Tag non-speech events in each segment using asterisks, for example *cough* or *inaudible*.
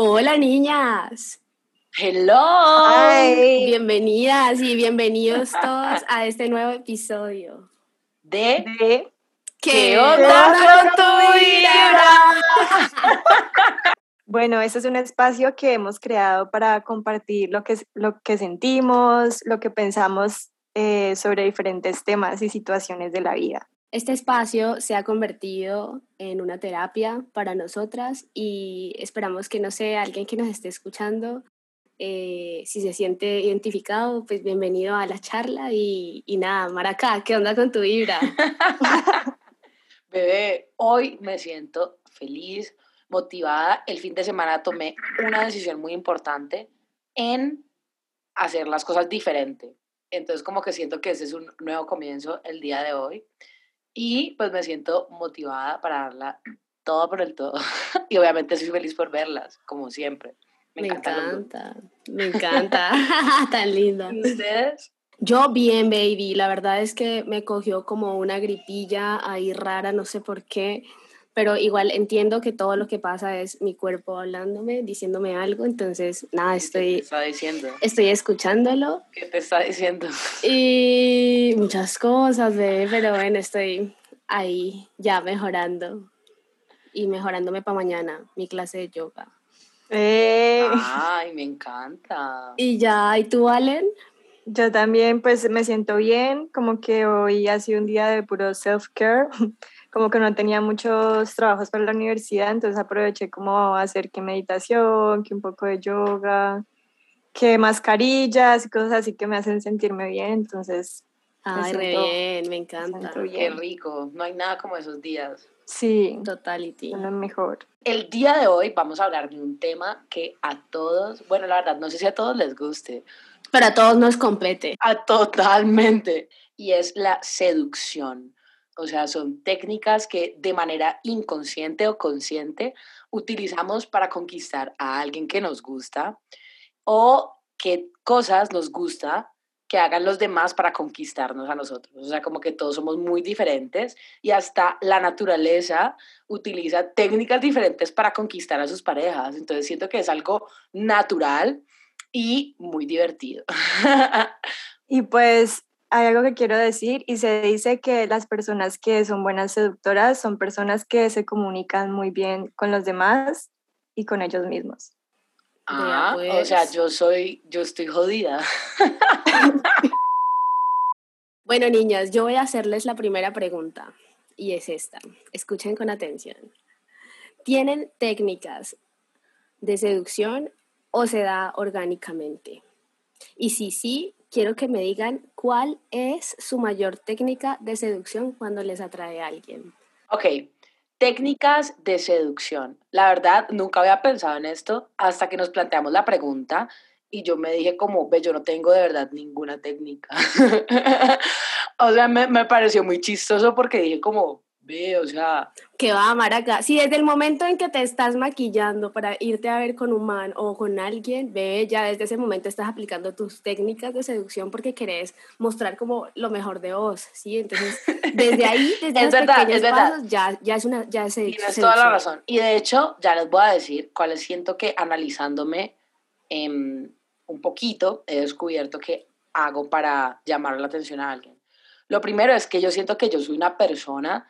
Hola niñas. Hello. Bienvenidas y bienvenidos todos a este nuevo episodio de, ¿Qué, onda con tu vida? *laughs* Bueno, este es un espacio que hemos creado para compartir lo que, lo que sentimos, lo que pensamos eh, sobre diferentes temas y situaciones de la vida. Este espacio se ha convertido en una terapia para nosotras y esperamos que no sea alguien que nos esté escuchando. Eh, si se siente identificado, pues bienvenido a la charla y, y nada, Maracá, ¿qué onda con tu vibra? *laughs* Bebé, hoy me siento feliz, motivada. El fin de semana tomé una decisión muy importante en hacer las cosas diferente. Entonces como que siento que ese es un nuevo comienzo el día de hoy y pues me siento motivada para darla todo por el todo. *laughs* y obviamente soy feliz por verlas, como siempre. Me, encanta, me encanta. *laughs* Tan linda. ¿Y ustedes? Yo bien, baby. La verdad es que me cogió como una gripilla ahí rara, no sé por qué pero igual entiendo que todo lo que pasa es mi cuerpo hablándome, diciéndome algo, entonces nada, estoy... ¿Qué te está diciendo? Estoy escuchándolo. ¿Qué te está diciendo? *laughs* Y muchas cosas, bebé, pero bueno, estoy ahí ya mejorando y mejorándome para mañana, mi clase de yoga. Eh. Ay, me encanta. Y ya, ¿y tú, Allen? Yo también, pues me siento bien, como que hoy ha sido un día de puro self-care como que no tenía muchos trabajos para la universidad, entonces aproveché como hacer que meditación, que un poco de yoga, que mascarillas y cosas así que me hacen sentirme bien, entonces... Ay, me bien, me encanta. Qué rico, no hay nada como esos días. Sí, totality. Lo mejor. El día de hoy vamos a hablar de un tema que a todos, bueno, la verdad, no sé si a todos les guste. Pero a todos nos compete. A totalmente. Y es la seducción. O sea, son técnicas que de manera inconsciente o consciente utilizamos para conquistar a alguien que nos gusta o qué cosas nos gusta que hagan los demás para conquistarnos a nosotros. O sea, como que todos somos muy diferentes y hasta la naturaleza utiliza técnicas diferentes para conquistar a sus parejas. Entonces siento que es algo natural y muy divertido. *laughs* y pues hay algo que quiero decir y se dice que las personas que son buenas seductoras son personas que se comunican muy bien con los demás y con ellos mismos. Ah, o sea, pues. yo soy, yo estoy jodida. *laughs* bueno, niñas, yo voy a hacerles la primera pregunta y es esta. Escuchen con atención. ¿Tienen técnicas de seducción o se da orgánicamente? Y si sí, quiero que me digan cuál es su mayor técnica de seducción cuando les atrae a alguien. Ok, técnicas de seducción. La verdad, nunca había pensado en esto hasta que nos planteamos la pregunta y yo me dije como, ve, yo no tengo de verdad ninguna técnica. *laughs* o sea, me, me pareció muy chistoso porque dije como, Ve, o sea. Que va a amar acá. Si desde el momento en que te estás maquillando para irte a ver con un man o con alguien, ve, ya desde ese momento estás aplicando tus técnicas de seducción porque querés mostrar como lo mejor de vos, ¿sí? Entonces, desde ahí, *laughs* desde es verdad, es verdad. ya, ya es una. Ya es Tienes toda la razón. Y de hecho, ya les voy a decir cuáles siento que analizándome em, un poquito, he descubierto que hago para llamar la atención a alguien. Lo primero es que yo siento que yo soy una persona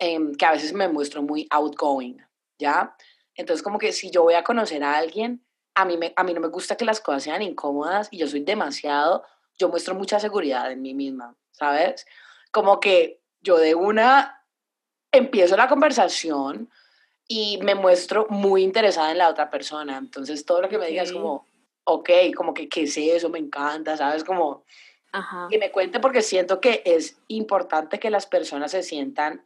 Em, que a veces me muestro muy outgoing, ¿ya? Entonces, como que si yo voy a conocer a alguien, a mí, me, a mí no me gusta que las cosas sean incómodas y yo soy demasiado, yo muestro mucha seguridad en mí misma, ¿sabes? Como que yo de una empiezo la conversación y me muestro muy interesada en la otra persona. Entonces, todo lo que me digas como, ok, como que, ¿qué es eso? Me encanta, ¿sabes? Como, que me cuente porque siento que es importante que las personas se sientan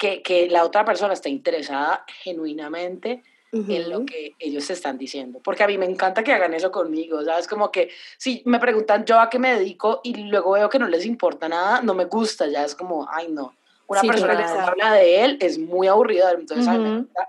que, que la otra persona esté interesada genuinamente en lo que ellos están diciendo. Porque a mí me encanta que hagan eso conmigo, ¿sabes? Como que si me preguntan yo a qué me dedico y luego veo que no les importa nada, no me gusta, ya es como, ay no. Una persona que habla de él es muy aburrida, entonces a mí me gusta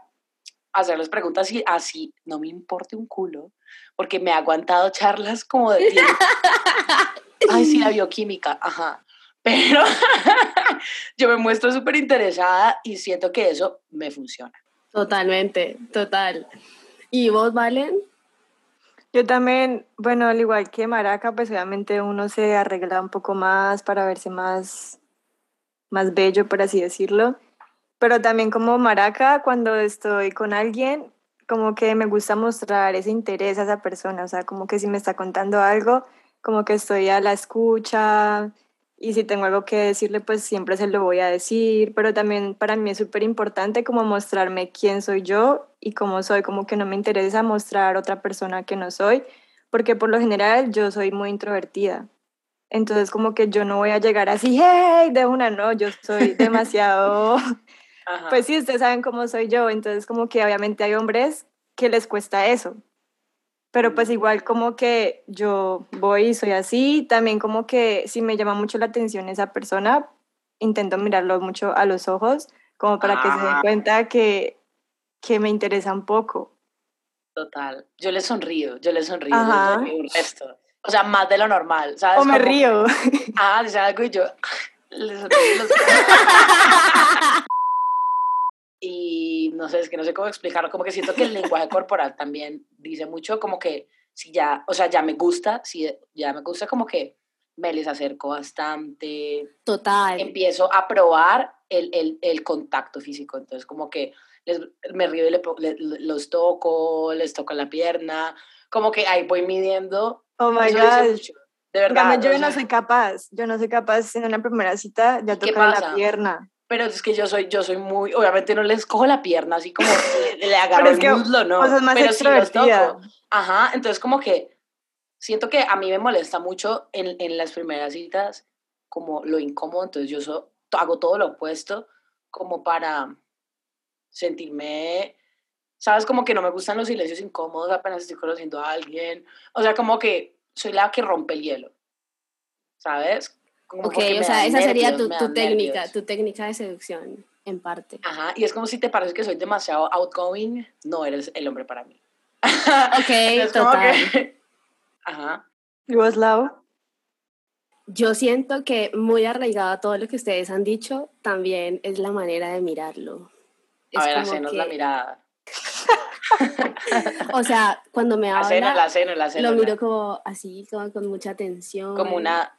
hacerles preguntas y así no me importe un culo, porque me ha aguantado charlas como de *laughs* ay, sí, la bioquímica, ajá. Pero *laughs* yo me muestro súper interesada y siento que eso me funciona. Totalmente, total. ¿Y vos, Valen? Yo también, bueno, al igual que Maraca, pues obviamente uno se arregla un poco más para verse más, más bello, por así decirlo. Pero también como Maraca, cuando estoy con alguien, como que me gusta mostrar ese interés a esa persona, o sea, como que si me está contando algo, como que estoy a la escucha y si tengo algo que decirle, pues siempre se lo voy a decir, pero también para mí es súper importante como mostrarme quién soy yo y cómo soy, como que no me interesa mostrar otra persona que no soy, porque por lo general yo soy muy introvertida. Entonces como que yo no voy a llegar así, hey, de una, no, yo soy demasiado *laughs* pues sí, ustedes saben cómo soy yo, entonces como que obviamente hay hombres que les cuesta eso. Pero pues igual como que yo voy y soy así, también como que si me llama mucho la atención esa persona, intento mirarlo mucho a los ojos, como para que se den ah. cuenta que, que me interesa un poco. Total. Yo le sonrío, yo le sonrío, yo le un resto. O sea, más de lo normal, ¿sabes? O me río. Ah, dice algo y yo *laughs* le sonrío los *laughs* y no sé, es que no sé cómo explicarlo, como que siento que el lenguaje corporal también dice mucho, como que si ya, o sea, ya me gusta, si ya me gusta, como que me les acerco bastante. Total. Empiezo a probar el, el, el contacto físico, entonces como que les, me río y los toco, les toco la pierna, como que ahí voy midiendo. Oh my God. De verdad. yo no soy capaz, yo no soy capaz en una primera cita ya tocar la pierna pero es que yo soy, yo soy muy, obviamente no les cojo la pierna así como *laughs* le, agarro el muslo, no, pero sí los toco. Ajá, entonces como que siento que a mí me molesta mucho en, en las primeras citas como lo incómodo, entonces yo hago todo lo opuesto como para sentirme, sabes, como que no me gustan los silencios incómodos apenas estoy conociendo a alguien, o sea, como que soy la que rompe el hielo, ¿sabes? Ok, o sea, esa sería tu, tu técnica, tu técnica de seducción, en parte. Ajá, y es como si te parece que soy demasiado outgoing, no eres el hombre para mí. *laughs* ok, total. *laughs* Ajá. ¿Y vos, Lau? Yo siento que muy arraigado a todo lo que ustedes han dicho, también es la manera de mirarlo. a ver, hacenos la mirada. *laughs* *laughs* o sea, cuando me habla, la la lo miro como así, como con mucha atención. Como una...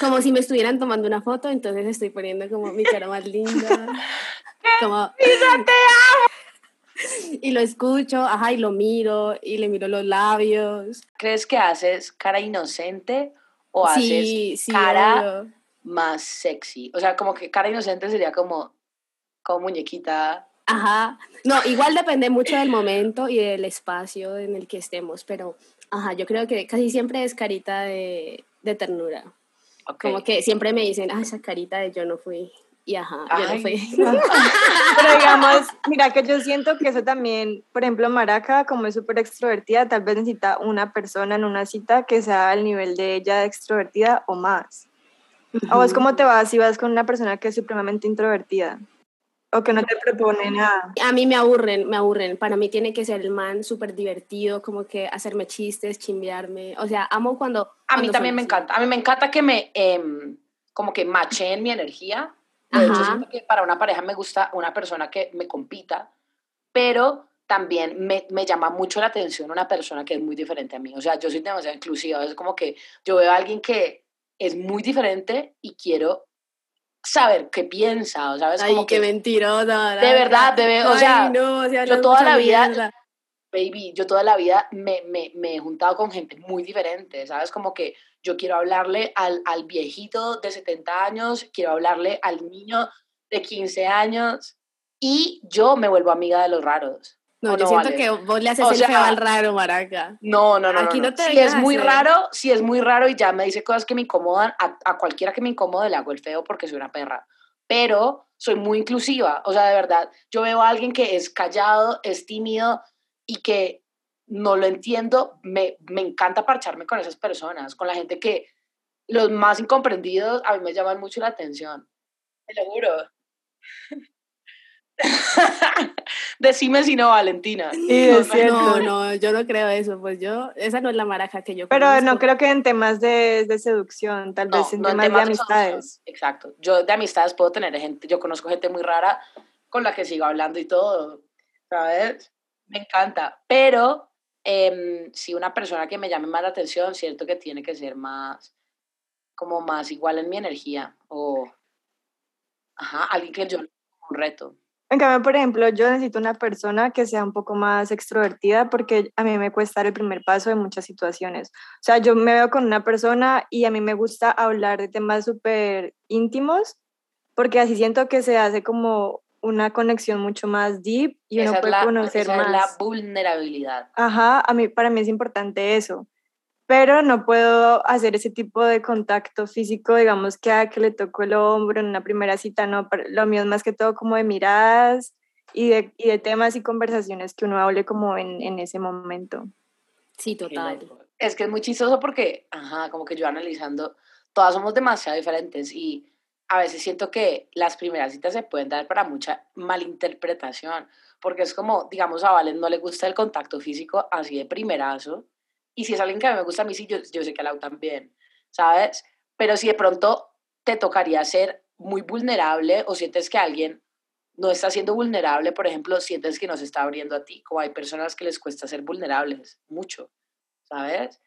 Como si me estuvieran tomando una foto, entonces estoy poniendo como mi cara más linda. *laughs* como... te *laughs* amo! Y lo escucho, ajá, y lo miro, y le miro los labios. ¿Crees que haces cara inocente o haces cara más sexy? O sea, como que cara inocente sería como, como muñequita Ajá. No, igual depende mucho del momento y del espacio en el que estemos, pero ajá, yo creo que casi siempre es carita de, de ternura. Como que siempre me dicen, ah, esa carita de yo no fui. Y ajá, yo no fui. *laughs* pero digamos, mira que yo siento que eso también, por ejemplo, Maraca, como es súper extrovertida, tal vez necesita una persona en una cita que sea al nivel de ella extrovertida o más. ¿A vos cómo te vas si vas con una persona que es supremamente introvertida? O que no te propone nada. A mí me aburren, me aburren. Para mí tiene que ser el man súper divertido, como que hacerme chistes, chimbearme. O sea, amo cuando... A mí también me encanta. A mí me encanta que me, eh, como que macheen mi energía. De hecho, siento que para una pareja me gusta una persona que me compita, pero también me, me, llama mucho la atención una persona que es muy diferente a mí. O sea, yo soy demasiado inclusiva. Es como que yo veo a alguien que es muy diferente y quiero saber qué piensa, ¿sabes? Ay, qué mentirosa. De verdad, de o sea, yo toda la vida, baby, yo toda la vida me, me, me, he juntado con gente muy diferente, ¿sabes? Como que yo quiero hablarle al, al viejito de 70 años, quiero hablarle al niño de 15 años y yo me vuelvo amiga de los raros. No, yo siento que vos le haces el feo al raro, Maraca. No, no, no. Aquí no, te Si es muy raro, si es muy raro y ya me dice cosas que me incomodan, a, a, cualquiera que me incomode le hago el feo porque soy una perra. Pero soy muy inclusiva. O sea, de verdad, yo veo a alguien que es callado, es tímido y que no lo entiendo. Me, me encanta parcharme con esas personas, con la gente que los más incomprendidos a mí me llaman mucho la atención. Te lo juro. *laughs* *laughs* Decime si no, Valentina. Sí, no, no, yo no creo eso. Pues yo, esa no es la maraja que yo Pero no creo que en temas de, de seducción, tal vez en temas, de amistades. Exacto. Yo de amistades puedo tener gente, yo conozco gente muy rara con la que sigo hablando y todo, ¿sabes? Me encanta, pero em, si una persona que me llame más la atención, cierto que tiene que ser más, como más igual en mi energía o, ajá, alguien que yo un reto. En cambio, por ejemplo, yo necesito una persona que sea un poco más extrovertida porque a mí me cuesta dar el primer paso en muchas situaciones. O sea, yo me veo con una persona y a mí me gusta hablar de temas súper íntimos porque así siento que se hace como una conexión mucho más deep y uno puede conocer esa más. Es la vulnerabilidad. Ajá, a mí, para mí es importante eso pero no puedo hacer ese tipo de contacto físico, digamos que a que le toco el hombro en una primera cita, no, lo mío es más que todo como de miradas y de, y de temas y conversaciones que uno hable como en, en ese momento. Sí, total. Es que es muy chistoso porque, ajá, como que yo analizando, todas somos demasiado diferentes y a veces siento que las primeras citas se pueden dar para mucha malinterpretación, porque es como, digamos, a Valen no le gusta el contacto físico así de primerazo, y si es alguien que me gusta a mí, sí, yo, yo sé que a Lau también, ¿sabes? Pero si de pronto te tocaría ser muy vulnerable o sientes que alguien no está siendo vulnerable, por ejemplo, sientes que no se está abriendo a ti, como hay personas que les cuesta ser vulnerables, mucho, ¿sabes?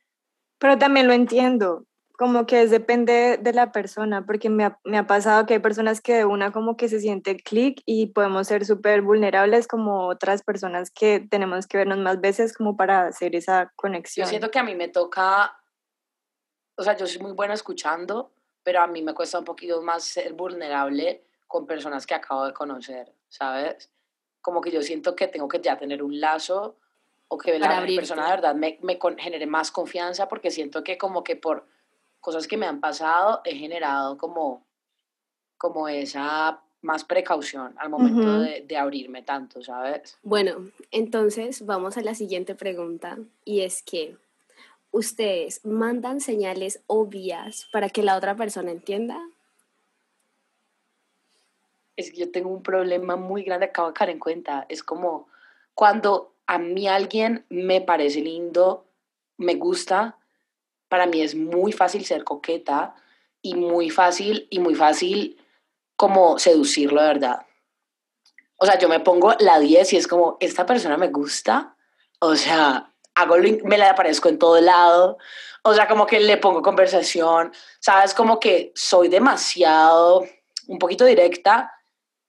Pero también lo entiendo, como que depende de la persona, porque me ha, me ha, pasado que hay personas que de una como que se siente clic y podemos ser súper vulnerables como otras personas que tenemos que vernos más veces como para hacer esa conexión. Yo siento que a mí me toca, o sea, yo soy muy buena escuchando, pero a mí me cuesta un poquito más ser vulnerable con personas que acabo de conocer, ¿sabes? Como que yo siento que tengo que ya tener un lazo o que la persona de verdad me, me genere más confianza porque siento que como que por cosas que me han pasado, he generado como, como esa más precaución al momento de, de, abrirme tanto, ¿sabes? Bueno, entonces vamos a la siguiente pregunta y es que ustedes mandan señales obvias para que la otra persona entienda. Es que yo tengo un problema muy grande, acabo de caer en cuenta. Es como cuando a mí alguien me parece lindo, me gusta, para mí es muy fácil ser coqueta y muy fácil y muy fácil como seducirlo de verdad. O sea, yo me pongo la 10 y es como, esta persona me gusta, o sea, hago me la aparezco en todo lado, o sea, como que le pongo conversación, sabes, como que soy demasiado, un poquito directa,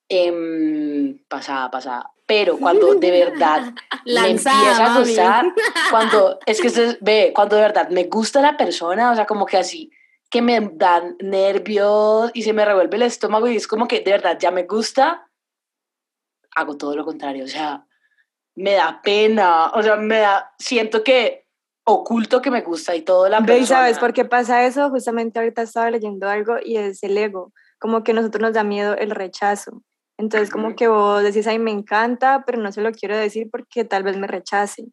eh, pasada, pasada pero cuando de verdad *laughs* me empieza a gustar, *laughs* cuando es que se ve, cuando de verdad me gusta la persona, o sea, como que así, que me dan nervios y se me revuelve el estómago y es como que de verdad ya me gusta, hago todo lo contrario, o sea, me da pena, o sea, me da, siento que oculto que me gusta y todo la persona. ¿Sabes por qué pasa eso? Justamente ahorita estaba leyendo algo y es el ego, como que a nosotros nos da miedo el rechazo. Entonces, como que vos decís, ay, me encanta, pero no se lo quiero decir porque tal vez me rechace.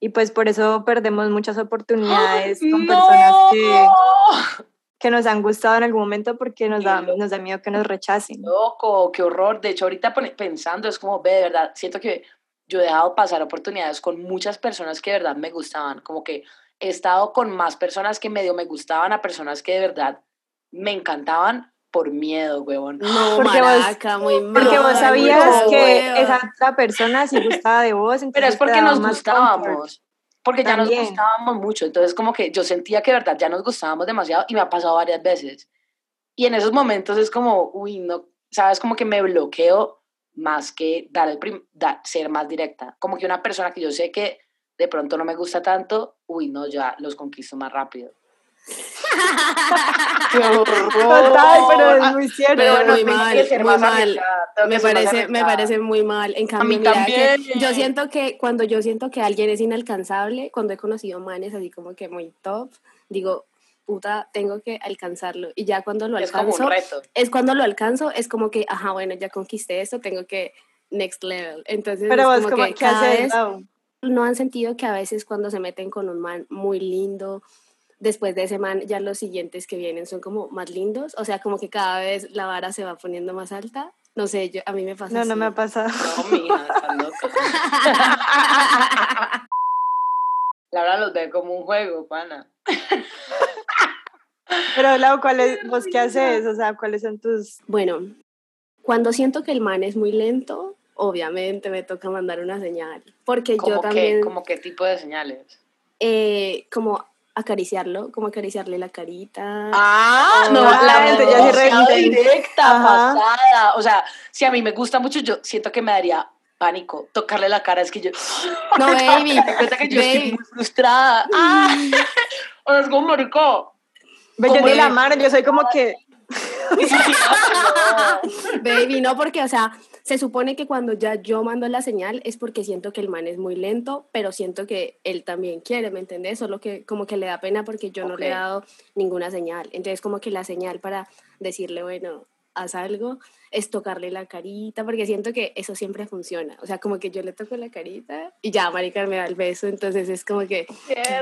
Y pues por eso perdemos muchas oportunidades con personas que, que nos han gustado en algún momento porque nos da, nos da miedo que nos rechacen. Loco, qué horror. De hecho, ahorita pensando, es como, ve, de verdad, siento que yo he dejado pasar oportunidades con muchas personas que de verdad me gustaban. Como que he estado con más personas que medio me gustaban a personas que de verdad me encantaban por miedo, huevón. No, porque maraca, vos, muy mal, Porque vos sabías que esa otra persona sí gustaba de vos. Pero es porque nos gustábamos. Porque ya nos gustábamos mucho. Entonces, como que yo sentía que de verdad ya nos gustábamos demasiado y me ha pasado varias veces. Y en esos momentos es como, uy, no, sabes, como que me bloqueo más que dar el ser más directa. Como que una persona que yo sé que de pronto no me gusta tanto, uy, no, ya los conquisto más rápido. Qué Total, pero es muy cierto. Pero muy mal, muy mal. Me parece, me parece muy mal. En cambio, mira, que yo siento que cuando yo siento que alguien es inalcanzable, cuando he conocido manes así como que muy top, digo, puta, tengo que alcanzarlo. Y ya cuando lo es alcanzo, es cuando lo alcanzo, es como que, ajá, bueno, ya conquisté esto, tengo que next level. Entonces, pero es como, que cada vez no han sentido que a veces cuando se meten con un man muy lindo, después de ese man ya los siguientes que vienen son como más lindos, o sea, como que cada vez la vara se va poniendo más alta. No sé, yo, a mí me pasa No, así. no me ha pasado. No, mija, está loca. *laughs* Laura los ve como un juego, pana. Pero Lau, ¿cuál es, vos qué haces? O sea, ¿cuáles son tus...? Bueno, cuando siento que el man es muy lento, obviamente me toca mandar una señal. Porque ¿Cómo yo qué? también, ¿Cómo qué tipo de señales? eh, como acariciarlo, como acariciarle la carita. Ah, no, la mente ya re- directa, Ajá. pasada. O sea, si a mí me gusta mucho, yo siento que me daría pánico tocarle la cara. Es que yo. *laughs* No, baby, Me cuenta que yo estoy baby. muy frustrada. *laughs* ¡Ah! Es como marico. Ve, yo ni la de- mano, yo soy como que, *laughs* Baby, no, porque, o sea, se supone que cuando ya yo mando la señal es porque siento que el man es muy lento, pero siento que él también quiere, ¿me entendés? Solo que como que le da pena porque yo no le he dado ninguna señal. Entonces, como que la señal para decirle, bueno, haz algo, es tocarle la carita, porque siento que eso siempre funciona. O sea, como que yo le toco la carita y ya, marica, me da el beso, entonces es como que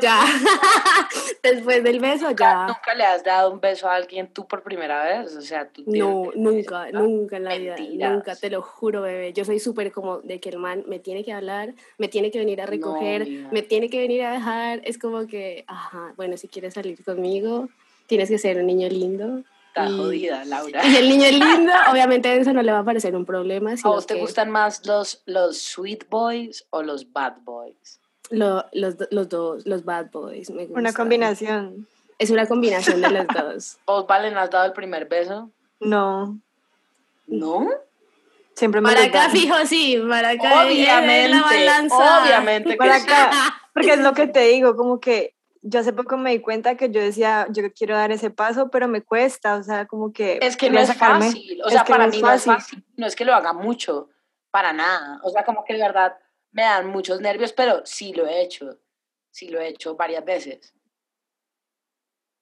ya, *laughs* después del beso, ya. ¿Nunca le has dado un beso a alguien tú por primera vez? O sea, tú No, nunca, nunca en la vida, nunca, te lo juro, bebé. Yo soy súper como de que el man me tiene que hablar, me tiene que venir a recoger, me tiene que venir a dejar. Es como que, ajá, bueno, si quieres salir conmigo, tienes que ser un niño lindo. Está y- jodida, Laura. Y el niño es lindo, *laughs* obviamente eso no le va a parecer un problema. ¿A vos te que gustan más los, los sweet boys o los bad boys? lo- los, los dos, los bad boys, me una combinación. Es una combinación de los *laughs* dos. ¿Vos, Valen, has dado el primer beso? No, ¿No? siempre me Para acá, dan. fijo, sí, para acá. es Obviamente, la balanza. obviamente que Para sí. acá, porque es lo que te digo, como que yo hace poco me di cuenta que yo decía, yo quiero dar ese paso, pero me cuesta, o sea, como que... Es que no es sacarme. fácil, o sea, para no mí no es fácil. no es que lo haga mucho, para nada, o sea, como que de verdad me dan muchos nervios, pero sí lo he hecho, sí lo he hecho varias veces,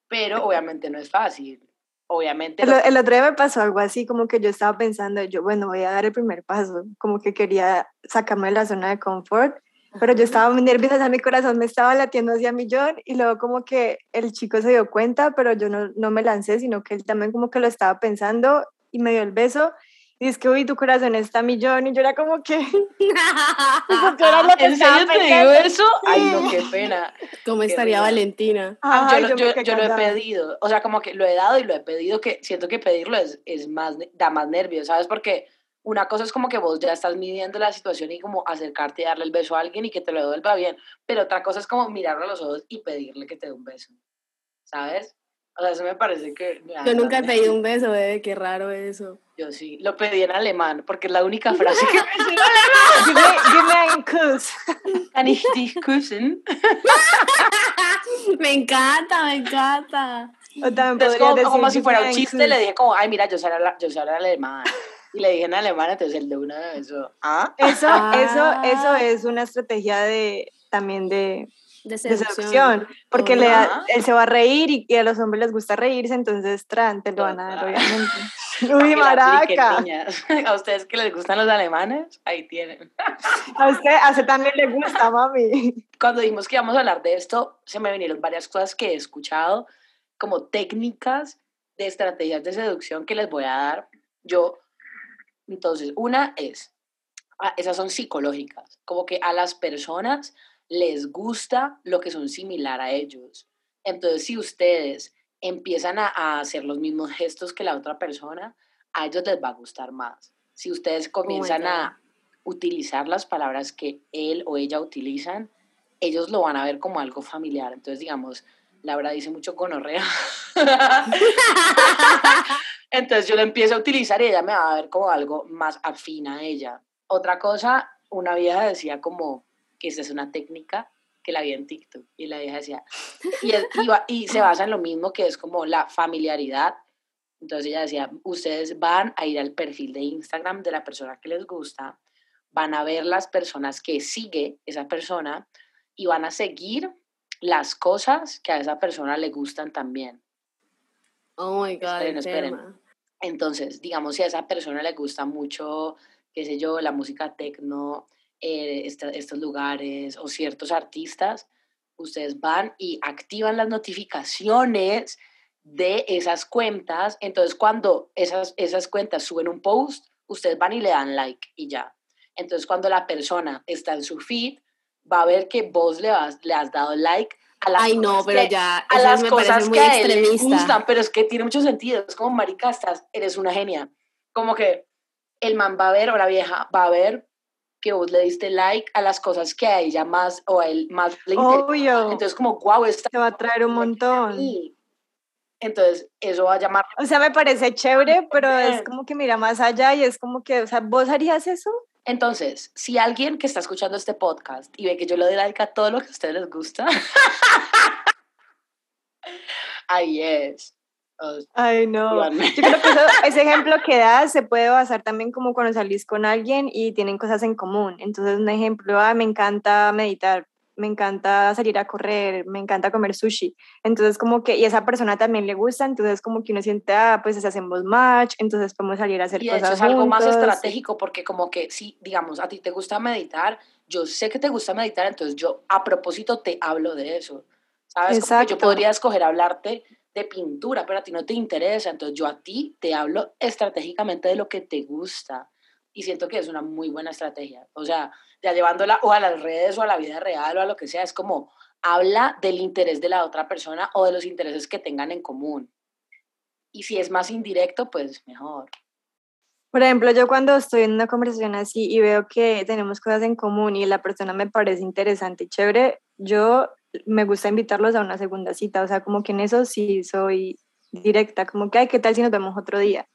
pero obviamente no es fácil, obviamente El, el otro día me pasó algo así, como que yo estaba pensando, yo, bueno, voy a dar el primer paso, como que quería sacarme de la zona de confort, pero yo estaba muy nerviosa, o sea, mi corazón me estaba latiendo hacia millón y luego como que el chico se dio cuenta, pero yo no, no me lancé, sino que él también como que lo estaba pensando y me dio el beso y es que, uy, tu corazón está a millón y yo era como que... tipo, que era lo que ¿En serio te digo eso? Ay, no, qué pena. ¿Cómo Qué estaría risa. Valentina? Ay, yo, yo- quedé yo lo he pedido, o sea, como que lo he dado y lo he pedido, que siento que pedirlo es, es más, da más nervios, ¿sabes? Porque una cosa es como que vos ya estás midiendo la situación y como acercarte y darle el beso a alguien y que te lo devuelva bien, pero otra cosa es como mirarlo a los ojos y pedirle que te dé un beso, ¿sabes? O sea, eso me parece que... Yo nunca he pedido un beso, bebé, qué raro eso. Yo sí, lo pedí en alemán, porque es la única frase que me Give me, give me ein Kuss. Kann ich dich küssen? *laughs* Me encanta, me encanta. O también Entonces, como, decir, como si "Give fuera un chiste, Kuss". le dije como, ay, mira, yo sé hablar, yo sé hablar alemán. Y le dije en alemán, entonces el de una eso, ¿ah? Eso, Ah. eso, eso es una estrategia de también de, De de seducción. seducción, porque le da- él se va a reír y, y a los hombres les gusta reírse, entonces tran, te lo van a dar, obviamente. *laughs* Uy, maraca. *laughs* A ustedes que les gustan los alemanes, ahí tienen. A usted, a usted también le gusta, mami. Cuando dijimos que íbamos a hablar de esto, se me vinieron varias cosas que he escuchado, como técnicas de estrategias de seducción que les voy a dar. Yo, entonces, una es, ah, esas son psicológicas, como que a las personas les gusta lo que son similar a ellos. Entonces, si ustedes empiezan a, a hacer los mismos gestos que la otra persona, a ellos les va a gustar más. Si ustedes comienzan a utilizar las palabras que él o ella utilizan, ellos lo van a ver como algo familiar. Entonces, digamos, Laura dice mucho gonorrea. *laughs* Entonces yo lo empiezo a utilizar y ella me va a ver como algo más afín a ella. Otra cosa, una vieja decía como que esa es una técnica que la vi en TikTok y la vieja decía, y, y se basa en lo mismo que es como la familiaridad. Entonces ella decía, ustedes van a ir al perfil de Instagram de la persona que les gusta, van a ver las personas que sigue esa persona y van a seguir las cosas que a esa persona le gustan también. Oh my God, Esperen, esperen. Entonces, digamos, si a esa persona le gusta mucho, qué sé yo, la música tecno, eh, esta- estos lugares o ciertos artistas, ustedes van y activan las notificaciones de esas cuentas. Entonces, cuando esas, esas cuentas suben un post, ustedes van y le dan like y ya. Entonces, cuando la persona está en su feed, va a ver que vos le, has, le has dado like a las Ay, no, cosas pero que- ya, a las me cosas muy que a él le gustan, pero es que tiene mucho sentido. Es como, marica, estás, eres una genia. Como que el man va a ver o la vieja va a ver que vos le diste like a las cosas que a ella más o a él más le Obvio. Entonces, como, wow, esta Te va a traer un montón. Entonces, eso va a llamar. O sea, me parece chévere, pero es como que mira más allá y es como que, o sea, ¿vos harías eso? Entonces, si alguien que está escuchando este podcast y ve que yo le doy like a todo lo que a ustedes les gusta, *laughs* ahí es. Ay, no. Yo creo que eso- *laughs* ese ejemplo que das se puede basar también como cuando salís con alguien y tienen cosas en común. Entonces, un ejemplo, ah, me encanta meditar, me encanta salir a correr, me encanta comer sushi. Entonces, como que, y a esa persona también le gusta, entonces como que uno siente, ah, pues hacemos match, entonces podemos salir a hacer Y de cosas hecho es algo más juntos. estratégico porque como que si, digamos, a ti te gusta meditar, yo sé que te gusta meditar, entonces yo a propósito te hablo de eso. ¿Sabes? Como que yo podría escoger hablarte de pintura, pero a ti no te interesa, entonces yo a ti te hablo estratégicamente de lo que te gusta. Y siento que es una muy buena estrategia. O sea, ya llevándola o a las redes o a la vida real o a lo que sea, es como habla del interés de la otra persona o de los intereses que tengan en común. Y si es más indirecto, pues mejor. Por ejemplo, yo cuando estoy en una conversación así y veo que tenemos cosas en común y la persona me parece interesante y chévere, yo me gusta invitarlos a una segunda cita. O sea, como que en eso sí soy directa, como que, ay, ¿qué tal si nos vemos otro día?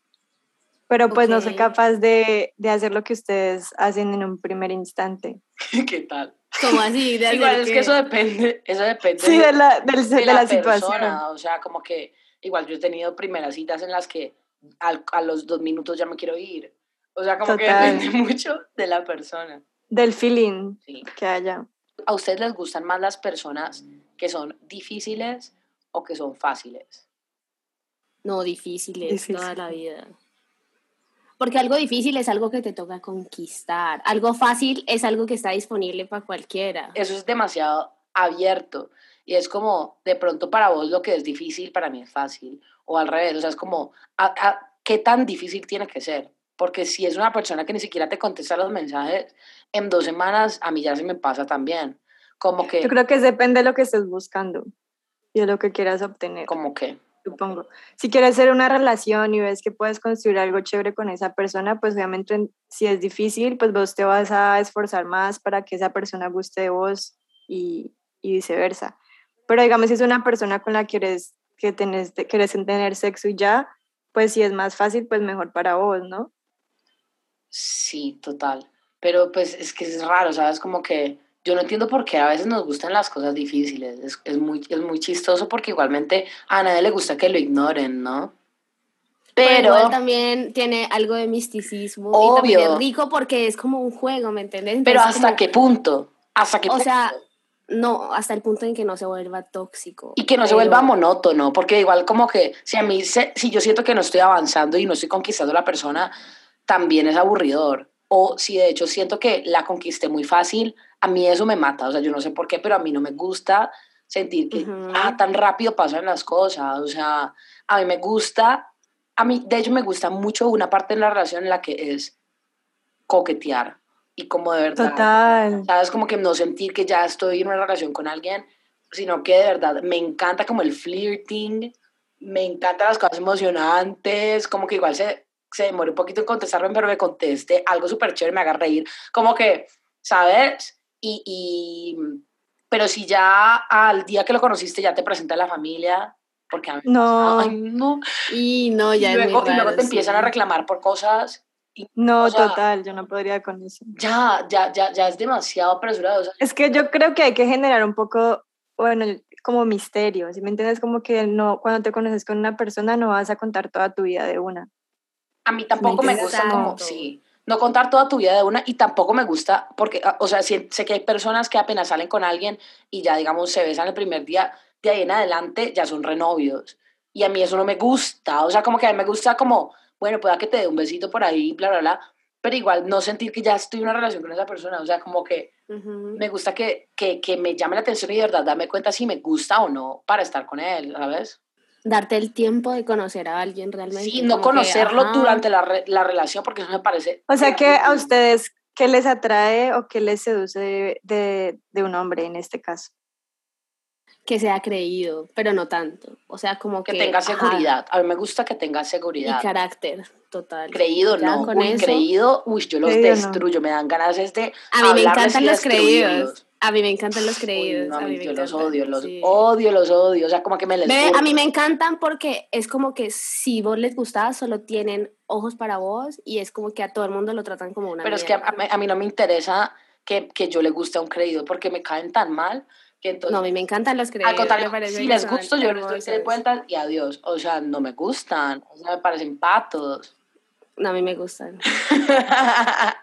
Pero pues no soy capaz de, de hacer lo que ustedes hacen en un primer instante. *laughs* ¿Qué tal? Como así, de *laughs* Igual es que que- eso depende, eso depende Sí, de la, del- de de la, la, situación. persona, o sea, como que igual yo he tenido primeras citas en las que al- a los dos minutos ya me quiero ir. O sea, como que depende *laughs* mucho de la persona. Del feeling Sí. que haya. ¿A ustedes les gustan más las personas que son difíciles o que son fáciles? No, difíciles Difícil. toda la vida. Porque algo difícil es algo que te toca conquistar. Algo fácil es algo que está disponible para cualquiera. Eso es demasiado abierto y es como de pronto para vos lo que es difícil para mí es fácil o al revés, o sea, es como a- a- qué tan difícil tiene que ser, porque si es una persona que ni siquiera te contesta los mensajes en dos semanas, a mí ya se me pasa también, como que, Yo creo que depende de lo que estés buscando y de lo que quieras obtener. como que, supongo. Si quieres hacer una relación y ves que puedes construir algo chévere con esa persona, pues obviamente en- si es difícil, pues vos te vas a esforzar más para que esa persona guste de vos y, y viceversa. Pero digamos, si es una persona con la que quieres, que tenés, te- quieres tener sexo y ya, pues si es más fácil, pues mejor para vos, ¿no? sí, total, pero pues es que es raro, ¿sabes? Como que yo no entiendo por qué a veces nos gustan las cosas difíciles, es, es muy, es muy chistoso porque igualmente a nadie le gusta que lo ignoren, ¿no? Pero Pero... igual también tiene algo de misticismo y también Obvio. es rico porque es como un juego, ¿me entiendes? Pero Entonces, ¿hasta como- qué punto? ¿Hasta qué O punto? sea, no, hasta el punto en que no se vuelva tóxico. y que no se pero- vuelva monótono, porque igual como que si a mí, se- si yo siento que no estoy avanzando y no estoy conquistando a la persona, también es aburridor. O si de hecho siento que la conquisté muy fácil, a mí eso me mata. O sea, yo no sé por qué, pero a mí no me gusta sentir que Ujú. ah, tan rápido pasan las cosas. O sea, a mí me gusta, a mí de hecho me gusta mucho una parte de la relación en la que es coquetear y como de verdad. Total. ¿Sabes? Como que no sentir que ya estoy en una relación con alguien, sino que de verdad me encanta como el flirting, me encantan las cosas emocionantes, como que igual se, se demore un poquito en contestarme, pero me conteste algo súper chévere, me haga reír, como que, ¿sabes? Y, y, pero si ya al día que lo conociste ya te presenta la familia, porque a mí me No. ay, no, Y no, ya y es muy luego, y luego te empiezan a reclamar por cosas, y No, o sea- total, yo no podría con eso. ya, ya, ya, ya es demasiado apresurado, o sea, Es que yo creo que hay que generar un poco, bueno, como misterio, si me entiendes? Como que no, cuando te conoces con una persona no vas a contar toda tu vida de una. A mí tampoco me gusta como, sí, no contar toda tu vida de una y tampoco me gusta porque, ah, o sea, sé que hay personas que apenas salen con alguien y ya, digamos, se besan el primer día, de ahí en adelante ya son renovios. Y a mí eso no me gusta, o sea, como que a mí me gusta como, bueno, pueda que te dé un besito por ahí, bla, bla, bla, pero igual no sentir que ya estoy en una relación con esa persona, o sea, como que me gusta que, que, que me llame la atención y de verdad darme cuenta si me gusta o no para estar con él, ¿sabes? Darte el tiempo de conocer a alguien realmente. Sí, no que, conocerlo durante la, re- la relación porque eso me parece... O sea que a ustedes, ¿qué les atrae o qué les seduce de, de, de un hombre en este caso? que sea creído, pero no tanto. O sea, como que... Que tenga ajá, seguridad. A mí me gusta que tenga y seguridad. carácter, total. Creído Ya no, con uy, eso- creído, uy, yo los Creído no. destruyo, me dan ganas de A mí me encantan y los creídos. A mí me encantan los Uy, creídos. no, a mí mí me yo los encantan, odio, los sí. odio, los odio, o sea, como que me les a mí me encantan porque es como que si vos les gustás, solo tienen ojos para vos y es como que a todo el mundo lo tratan como una Pero es que a, mí- no me interesa que, que yo le guste a un creído porque me caen tan mal que entonces... No, a mí me encantan los creídos. al contrario, si les gusto, yo les doy tres vueltas y adiós. O sea, no me gustan, o sea, me parecen patos. No, a mí me gustan. *laughs*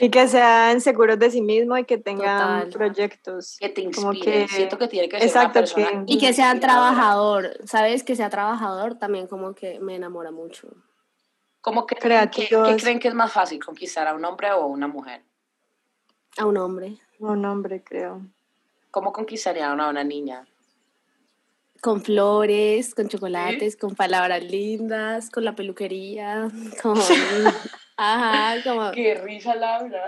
Y que sean seguros de sí mismos y que tengan Total. proyectos. que te Como inspiren. que- Siento que tiene que ser Exacto, una persona que- Y que sea trabajador, ¿sabes? Que sea trabajador también como que me enamora mucho. ¿Cómo que, creen que- Creativos. ¿Qué creen que es más fácil, conquistar a un hombre o a una mujer? A un hombre. Un hombre, creo. ¿Cómo conquistarían a una niña? Con flores, con chocolates, con palabras lindas, con la peluquería, *laughs* con... *laughs* Ajá, como... Qué risa, Laura.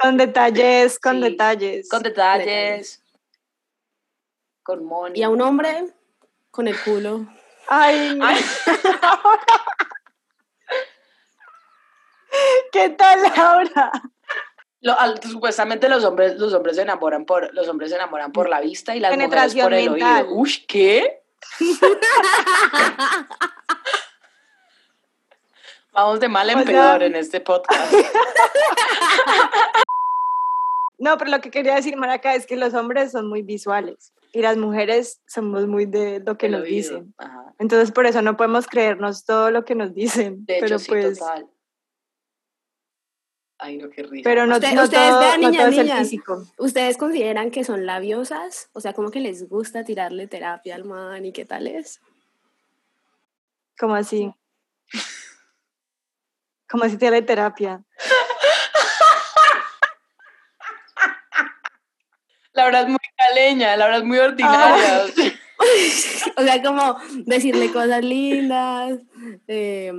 Con detalles, con Sí. detalles. Con detalles. Con money. Y a un hombre, con el culo. Ay, Ay, *laughs* ¿qué tal, Laura? lo- al- supuestamente los hombres, los hombres se enamoran por, los hombres se enamoran por la vista y las mujeres Penetración por el mental. oído. Uy, ¿qué? *laughs* Vamos de mal en O sea- peor en este podcast. *laughs* No, pero lo que quería decir, Maraca, es que los hombres son muy visuales y las mujeres somos muy de lo que El nos oído. dicen. Ajá. Entonces, por eso no podemos creernos todo lo que nos dicen. De hecho, pero sí, pues, total. Ay, no, qué risa. pero no, Usted- no ustedes todo, vean, no niñas, el niñas. físico. ¿Ustedes consideran que son labiosas? O sea, como que les gusta tirarle terapia al man y qué tal es. Como así. Como así tiene terapia. Laura es muy caleña, Laura es muy ordinaria. o sea. *laughs* O sea, como decirle cosas lindas. eh,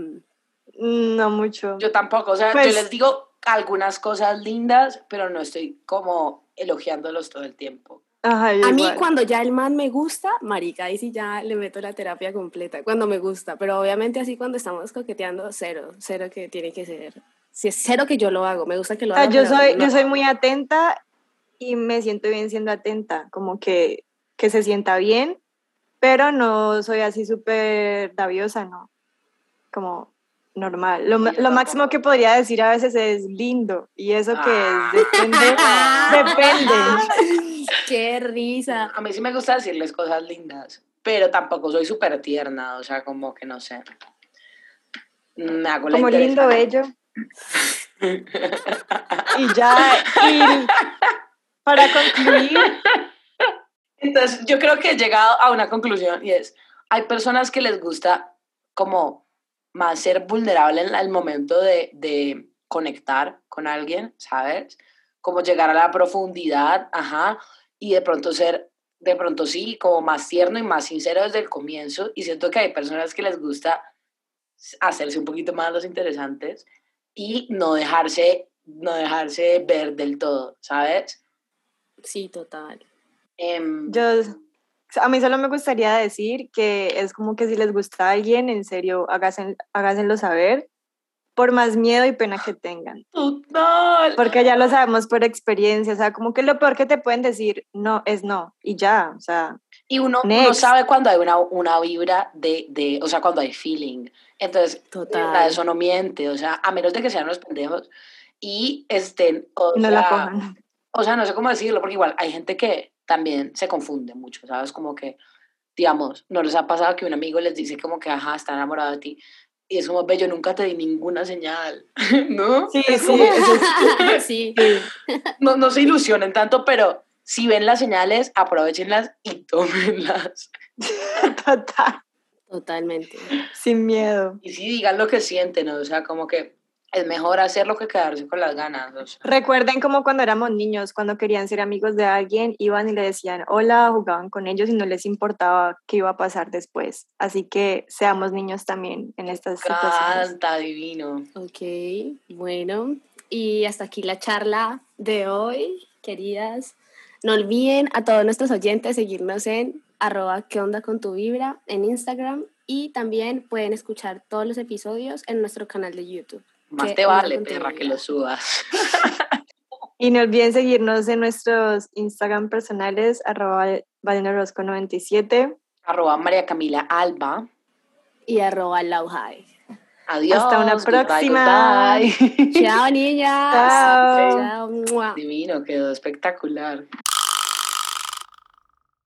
No mucho. Yo tampoco, o sea, Pues- yo les digo algunas cosas lindas, pero no estoy como elogiándolos todo el tiempo. Ajá, a mí cuando ya el man me gusta, marica, ahí sí ya le meto la terapia completa, cuando me gusta, pero obviamente así cuando estamos coqueteando, cero, cero que tiene que ser. Si es cero que yo lo hago, me gusta que lo sea, haga. yo soy, no. yo soy muy atenta y me siento bien siendo atenta, como que, que se sienta bien, pero no soy así súper daviosa, ¿no? Como normal. Lo, lo máximo que podría decir a veces es lindo, y eso que Ah. es, depende, *laughs* depende. Qué risa. A mí sí me gusta decirles cosas lindas, pero tampoco soy súper tierna, o sea, como que no sé. Me hago la Como lindo, bello. *laughs* Y ya, y para concluir, Entonces, yo creo que he llegado a una conclusión y es, hay personas que les gusta como más ser vulnerable en el momento de, de conectar con alguien, ¿sabes? Como llegar a la profundidad, ajá, y de pronto ser, de pronto sí, como más tierno y más sincero desde el comienzo. Y siento que hay personas que les gusta hacerse un poquito más los interesantes y no dejarse, no dejarse ver del todo, ¿sabes? Sí, total. Em, yo, a mí solo me gustaría decir que es como que si les gusta a alguien, en serio, hágasen- hágasenlo saber, por más miedo y pena que tengan. Total. Porque ya lo sabemos por experiencia, o sea, como que lo peor que te pueden decir no es no, y ya, o sea, Y uno, uno sabe cuando hay una, una vibra de, de, o sea, cuando hay feeling. Entonces, Total. eso no miente, o sea, a menos de que sean los pendejos y estén, o no sea, la cojan. o sea, no sé cómo decirlo, porque igual hay gente que también se confunde mucho, ¿sabes? Como que, digamos, no les ha pasado que un amigo les dice como que, ajá, está enamorado de ti. Y es como, ve, yo nunca te di ninguna señal, *laughs* ¿no? Sí, Es sí, como- eso es- *laughs* *laughs* sí. no, no se ilusionen tanto, pero si ven las señales, aprovechenlas y tómenlas. total, Totalmente. sin miedo. Y sí, digan lo que sienten, o sea, como que es mejor hacerlo que quedarse con las ganas. O sea. Recuerden como cuando éramos niños, cuando querían ser amigos de alguien, iban y le decían hola, jugaban con ellos y no les importaba qué iba a pasar después. Así que seamos niños también en estas situaciones. Canta divino. Ok, bueno. Y hasta aquí la charla de hoy, queridas. No olviden a todos nuestros oyentes seguirnos en arroba qué onda con tu vibra en Instagram y también pueden escuchar todos los episodios en nuestro canal de YouTube. Más ¿Qué te vale, perra, que lo subas. *laughs* Y no olviden seguirnos en nuestros Instagram personales, arroba valenarosco97. Arroba María Camila Alba. Y arroba lauhai. Adiós. Hasta una próxima. goodbye. *laughs* Chao, niñas. *laughs* Chao. Divino, quedó espectacular.